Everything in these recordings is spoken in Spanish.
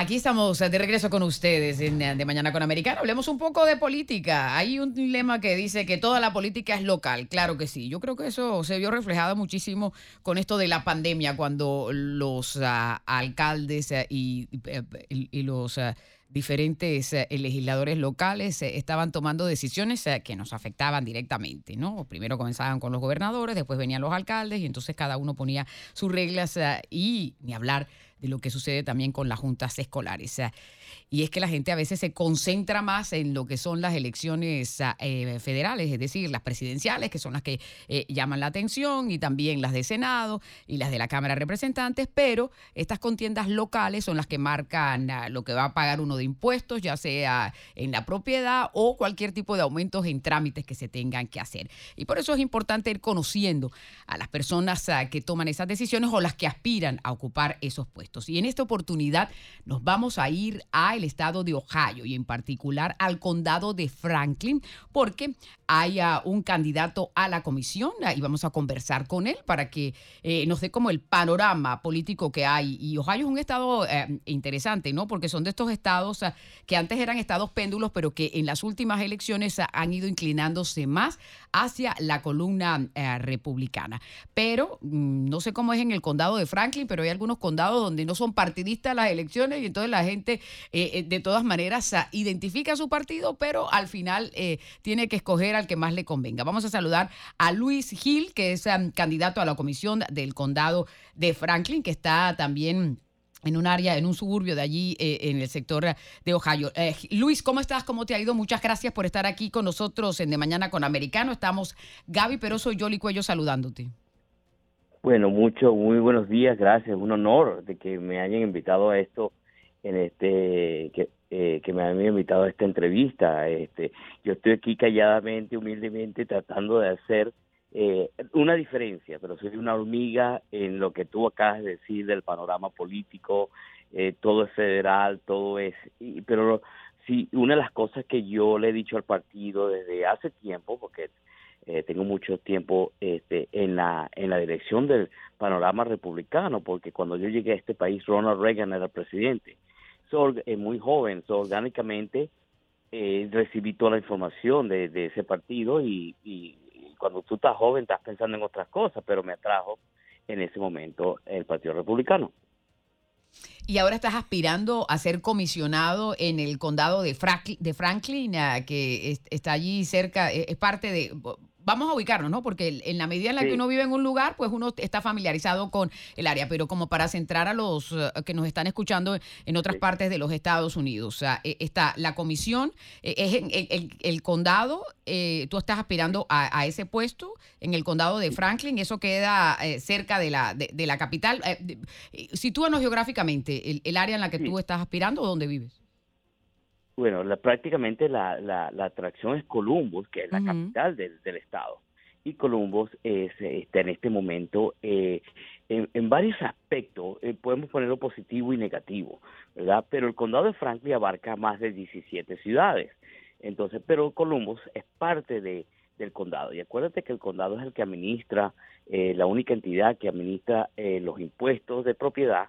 Aquí estamos de regreso con ustedes en De Mañana con Americano. Hablemos un poco de política. Hay un lema que dice que toda la política es local. Claro que sí. Yo creo que eso se vio reflejado muchísimo con esto de la pandemia, cuando los ah, alcaldes ah, y, los ah, diferentes legisladores locales estaban tomando decisiones que nos afectaban directamente, ¿no? Primero comenzaban con los gobernadores, después venían los alcaldes y entonces cada uno ponía sus reglas y ni hablar de lo que sucede también con las juntas escolares y es que la gente a veces se concentra más en lo que son las elecciones ah, eh, federales, es decir, las presidenciales, que son las que eh, llaman la atención, y también las de Senado y las de la Cámara de Representantes, pero estas contiendas locales son las que marcan ah, lo que va a pagar uno de impuestos, ya sea en la propiedad o cualquier tipo de aumentos en trámites que se tengan que hacer. Y por eso es importante ir conociendo a las personas ah, que toman esas decisiones o las que aspiran a ocupar esos puestos. Y en esta oportunidad nos vamos a ir a el estado de Ohio y en particular al condado de Franklin, porque hay un candidato a la comisión y vamos a conversar con él para que eh, nos dé como el panorama político que hay. Y Ohio es un estado eh, interesante, ¿no? Porque son de estos estados ah, que antes eran estados péndulos, pero que en las últimas elecciones ah, han ido inclinándose más hacia la columna eh, republicana. Pero mm, no sé cómo es en el condado de Franklin, pero hay algunos condados donde no son partidistas las elecciones y entonces la gente eh, de todas maneras identifica su partido, pero al final eh, tiene que escoger al que más le convenga. Vamos a saludar a Luis Gil, que es um, candidato a la comisión del condado de Franklin, que está también en un área, en un suburbio de allí, eh, en el sector de Ohio. Luis, ¿cómo estás? ¿Cómo te ha ido? Muchas gracias por estar aquí con nosotros en De Mañana con Americano. Estamos Gaby Peroso y Jolly Cuello saludándote. Bueno, mucho, muy buenos días, gracias. Un honor de que me hayan invitado a esto en este que, eh, que me han invitado a esta entrevista. Este, yo estoy aquí calladamente, humildemente, tratando de hacer eh, una diferencia, pero soy una hormiga en lo que tú acabas de decir del panorama político. Eh, todo es federal, todo es. Y, pero sí, una de las cosas que yo le he dicho al partido desde hace tiempo, porque eh, tengo mucho tiempo este, en la en la dirección del panorama republicano, porque cuando yo llegué a este país, Ronald Reagan era presidente es muy joven, so, orgánicamente eh, recibí toda la información de, ese partido y, cuando tú estás joven estás pensando en otras cosas, pero me atrajo en ese momento el Partido Republicano. Y ahora estás aspirando a ser comisionado en el condado de, de Franklin, que está allí cerca, e-, es parte de, vamos a ubicarnos, ¿no? Porque en la medida en la que uno vive en un lugar, pues uno está familiarizado con el área, pero como para centrar a los eh, que nos están escuchando en otras partes de los Estados Unidos, o sea, e, está la comisión, e, es en el, condado, eh, tú estás aspirando a, ese puesto en el condado de Franklin, eso queda eh, cerca de la, de, la capital. sitúanos geográficamente el, el, área en la que tú estás aspirando o dónde vives. Bueno, la, prácticamente la, la, la, atracción es Columbus, que es la capital del, del, estado. Y Columbus es, está en este momento eh, en, en, varios aspectos, eh, podemos ponerlo positivo y negativo, ¿verdad? Pero el condado de Franklin abarca más de 17 ciudades. Entonces, pero Columbus es parte de, del condado. Y acuérdate que el condado es el que administra, eh, la única entidad que administra eh, los impuestos de propiedad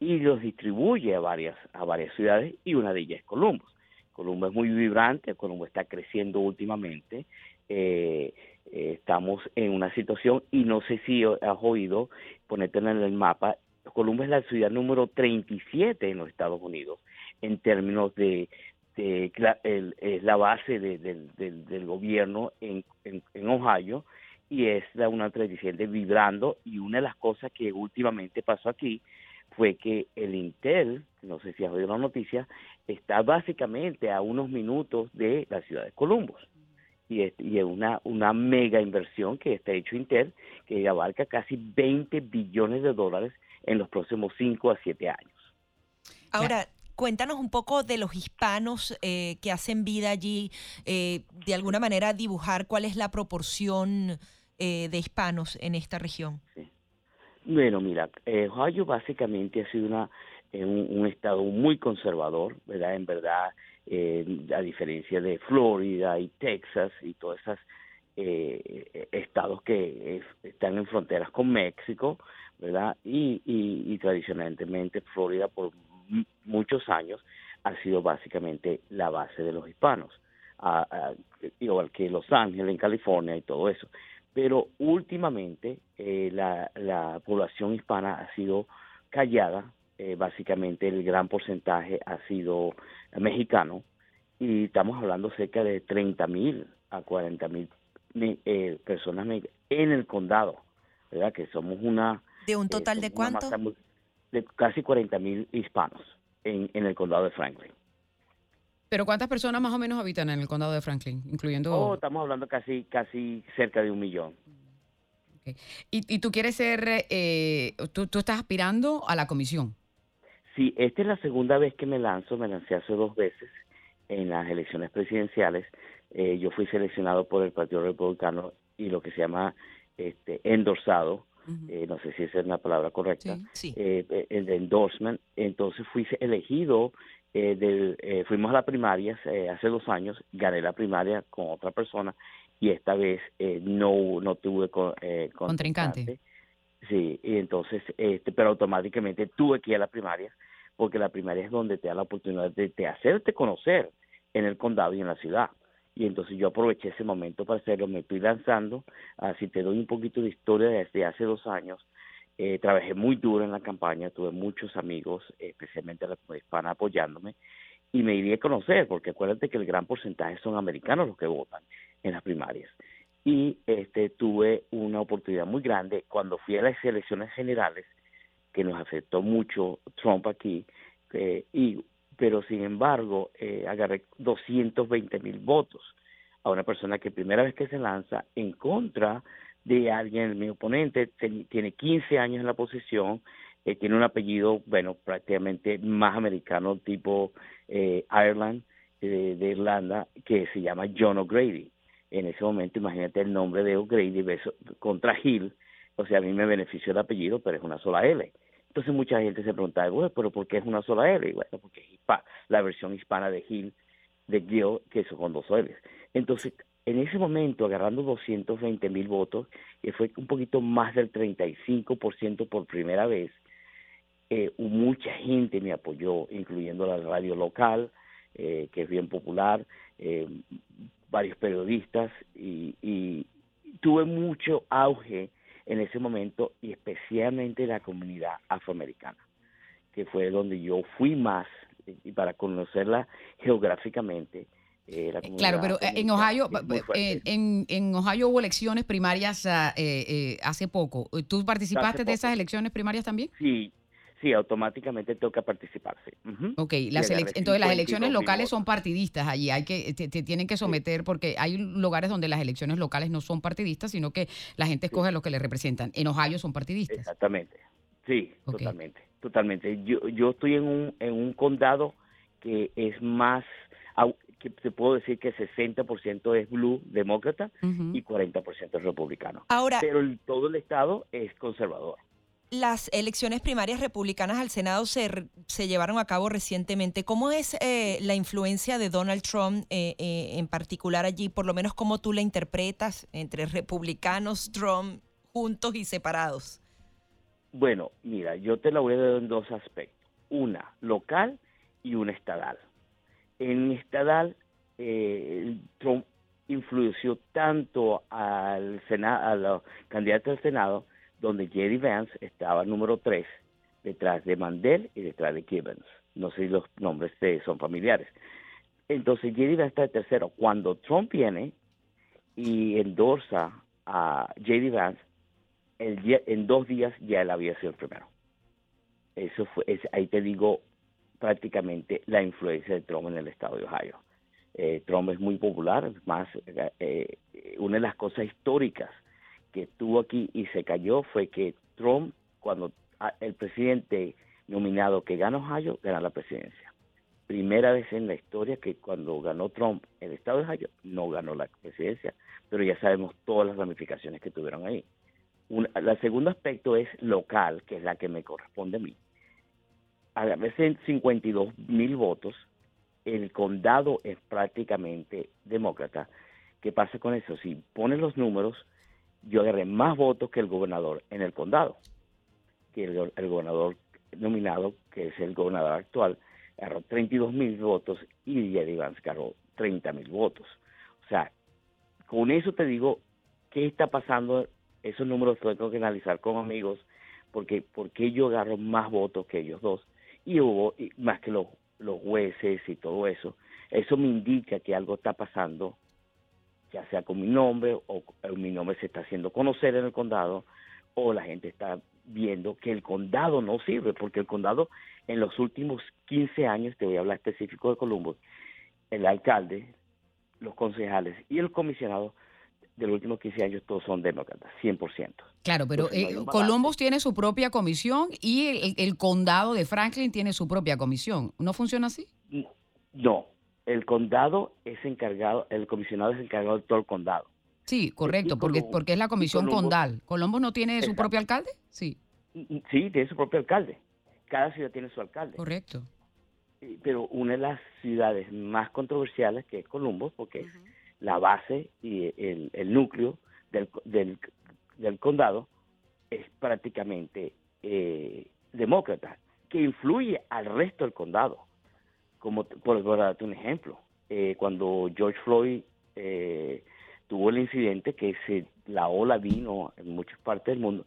y los distribuye a varias, a varias ciudades y una de ellas es Columbus. Colombo es muy vibrante, Colombo está creciendo últimamente. Eh, eh, estamos en una situación, y no sé si has oído, ponértelo en el mapa, Colombo es la ciudad número 37 en los Estados Unidos en términos de, de es la base del, gobierno en, en, Ohio y es la una 37 vibrando y una de las cosas que últimamente pasó aquí fue que el Intel, no sé si has oído la noticia, está básicamente a unos minutos de la ciudad de Columbus. Y es, y es una, una mega inversión que está hecho Intel, que abarca casi 20 billones de dólares en los próximos 5 a 7 años. Ahora, cuéntanos un poco de los hispanos eh, que hacen vida allí, eh, de alguna manera dibujar cuál es la proporción eh, de hispanos en esta región. Bueno, mira, Ohio básicamente ha sido una es un, estado muy conservador, ¿verdad? En verdad, eh, a diferencia de Florida y Texas y todos esos eh, estados que están en fronteras con México, ¿verdad? Y, tradicionalmente Florida por muchos años ha sido básicamente la base de los hispanos, igual que Los Ángeles en California y todo eso. Pero últimamente eh, la, la población hispana ha sido callada eh, básicamente el gran porcentaje ha sido mexicano y estamos hablando cerca de 30 mil a 40 mil eh, personas en el condado, ¿verdad? Que somos una... ¿De un total de cuánto? De casi 40 mil hispanos en, en el condado de Franklin. Pero ¿cuántas personas más o menos habitan en el condado de Franklin, incluyendo...? Oh, estamos hablando casi, casi cerca de un millón. ¿Y, tú quieres ser, eh, tú, tú estás aspirando a la comisión? Sí, esta es la segunda vez que me lanzo, me lancé hace dos veces en las elecciones presidenciales. Eh, yo fui seleccionado por el Partido Republicano y lo que se llama este endorsado, eh, no sé si esa es la palabra correcta, Eh, el de endorsement. Entonces fui elegido, eh, del, fuimos a las primarias hace dos años, gané la primaria con otra persona y esta vez no, no tuve con, contrincante. Sí, y entonces, este, pero automáticamente tuve que ir a la primaria, porque la primaria es donde te da la oportunidad de, hacerte conocer en el condado y en la ciudad. Y entonces yo aproveché ese momento para hacerlo, me estoy lanzando, así te doy un poquito de historia desde hace dos años. Eh, trabajé muy duro en la campaña, tuve muchos amigos, especialmente la hispana, apoyándome, y me iría a conocer, porque acuérdate que el gran porcentaje son americanos los que votan en las primarias y este tuve una oportunidad muy grande cuando fui a las elecciones generales que nos afectó mucho Trump aquí eh, y pero sin embargo eh, agarré 220 mil votos a una persona que primera vez que se lanza en contra de alguien, mi oponente tiene 15 años en la posición, eh, tiene un apellido, bueno, prácticamente más americano, tipo eh, Ireland, de Irlanda, que se llama John O'Grady en ese momento, imagínate el nombre de O'Grady contra Hill, o sea, a mí me benefició el apellido, pero es una sola L. Entonces mucha gente se preguntaba, bueno, pero ¿por qué es una sola L? Y bueno, porque es la versión hispana de Hill, de Gil, que eso con dos L's. Entonces, en ese momento, agarrando 220 mil votos, que fue un poquito más del 35% por primera vez, eh, mucha gente me apoyó, incluyendo la radio local, eh, que es bien popular, eh, varios periodistas y, tuve mucho auge en ese momento y especialmente la comunidad afroamericana, que fue donde yo fui más y para conocerla geográficamente. Eh, claro, pero eh, en Ohio, en, en, Ohio hubo elecciones primarias ah, eh, hace poco. ¿Tú participaste de esas elecciones primarias también? Sí, Sí, automáticamente toca participarse. Ok, entonces las elecciones locales son partidistas allí, hay que te, tienen que someter porque hay lugares donde las elecciones locales no son partidistas, sino que la gente escoge a los que le representan. En Ohio son partidistas. Exactamente. Sí, totalmente, totalmente. Yo yo estoy en un en un condado que es más que se puedo decir que 60% es blue, demócrata, y 40% es republicano. Ahora, pero todo el estado es conservador las elecciones primarias republicanas al Senado se, se llevaron a cabo recientemente. ¿Cómo es eh, la influencia de Donald Trump eh, eh, en particular allí? Por lo menos, ¿cómo tú la interpretas entre republicanos, Trump, juntos y separados? Bueno, mira, yo te la voy a dar en dos aspectos. Una local y una estadal. En estadal, Trump influenció tanto al Senado, a los candidatos al Senado donde Jerry Vance estaba número 3, detrás de Mandel y detrás de Gibbons. No sé si los nombres son familiares. Entonces Jerry Vance está de tercero. Cuando Trump viene y endorsa a Jerry Vance, el en dos días ya él había sido el primero. Eso fue, ahí te digo prácticamente la influencia de Trump en el estado de Ohio. Eh, Trump es muy popular, más eh, una de las cosas históricas que estuvo aquí y se cayó fue que Trump, cuando el presidente nominado que ganó Ohio, gana la presidencia. Primera vez en la historia que cuando ganó Trump el estado de Ohio, no ganó la presidencia, pero ya sabemos todas las ramificaciones que tuvieron ahí. el segundo aspecto es local, que es la que me corresponde a mí. a veces 52 mil votos, el condado es prácticamente demócrata. ¿Qué pasa con eso? Si pones los números, yo agarré más votos que el gobernador en el condado, que el, gobernador nominado, que es el gobernador actual, agarró 32 mil votos y Jerry Vance agarró 30 mil votos. O sea, con eso te digo, ¿qué está pasando? Esos números tengo que analizar con amigos, porque, porque yo agarro más votos que ellos dos. Y hubo, más que los, los jueces y todo eso, eso me indica que algo está pasando ya sea con mi nombre o, mi nombre se está haciendo conocer en el condado o la gente está viendo que el condado no sirve, porque el condado en los últimos 15 años, te voy a hablar específico de Columbus, el alcalde, los concejales y el comisionado de los últimos 15 años todos son demócratas, 100%. Claro, pero eh, Columbus tiene su propia comisión y el, el, condado de Franklin tiene su propia comisión. ¿No funciona así? No, el condado es encargado, el comisionado es encargado de todo el condado. Sí, correcto, porque, porque es la comisión condal. ¿Colombo no tiene su propio alcalde? Sí. Sí, tiene su propio alcalde. Cada ciudad tiene su alcalde. Correcto. Pero una de las ciudades más controversiales que es Colombo, porque es la base y el, núcleo del, del, condado, es prácticamente eh, demócrata, que influye al resto del condado como por, darte un ejemplo, eh, cuando George Floyd eh, tuvo el incidente que se, la ola vino en muchas partes del mundo,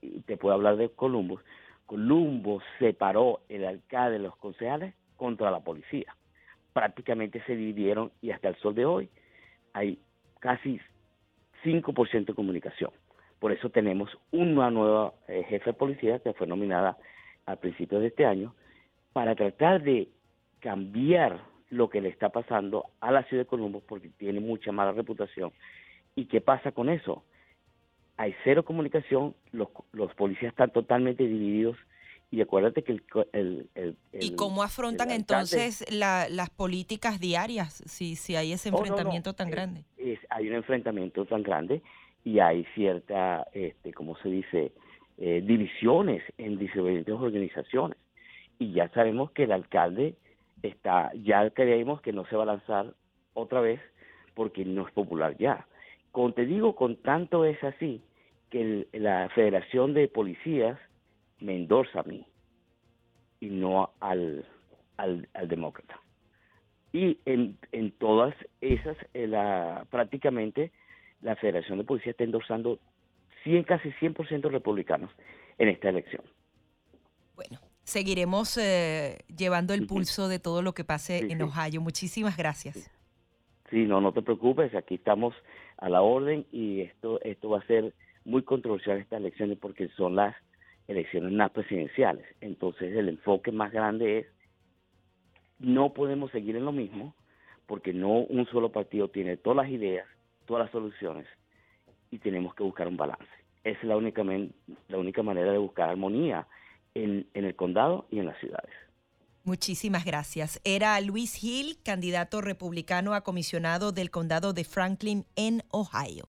y te puedo hablar de Columbus, Columbus separó el alcalde de los concejales contra la policía. Prácticamente se dividieron y hasta el sol de hoy hay casi 5% de comunicación. Por eso tenemos una nueva eh, jefe de policía que fue nominada a principios de este año para tratar de cambiar lo que le está pasando a la ciudad de Colombo porque tiene mucha mala reputación. ¿Y qué pasa con eso? Hay cero comunicación, los, los policías están totalmente divididos y acuérdate que el... el, ¿Y cómo afrontan entonces las políticas diarias si, si hay ese oh, enfrentamiento tan grande? Es, hay un enfrentamiento tan grande y hay cierta, este, como se dice, eh, divisiones en diferentes organizaciones. Y ya sabemos que el alcalde está, ya creemos que no se va a lanzar otra vez porque no es popular ya. Como te digo, con tanto es así que la Federación de Policías me endorsa a mí y no al, al, demócrata. Y en, en todas esas, eh, la, prácticamente la Federación de Policías está endorsando 100, casi 100% republicanos en esta elección. Seguiremos eh, llevando el pulso de todo lo que pase en Ohio. Muchísimas gracias. Sí, no, no te preocupes, aquí estamos a la orden y esto, esto va a ser muy controversial estas elecciones porque son las elecciones más presidenciales. Entonces el enfoque más grande es no podemos seguir en lo mismo porque no un solo partido tiene todas las ideas, todas las soluciones y tenemos que buscar un balance. Esa es la única, la única manera de buscar armonía en, el condado y en las ciudades. Muchísimas gracias. Era Luis Hill, candidato republicano a comisionado del condado de Franklin en Ohio.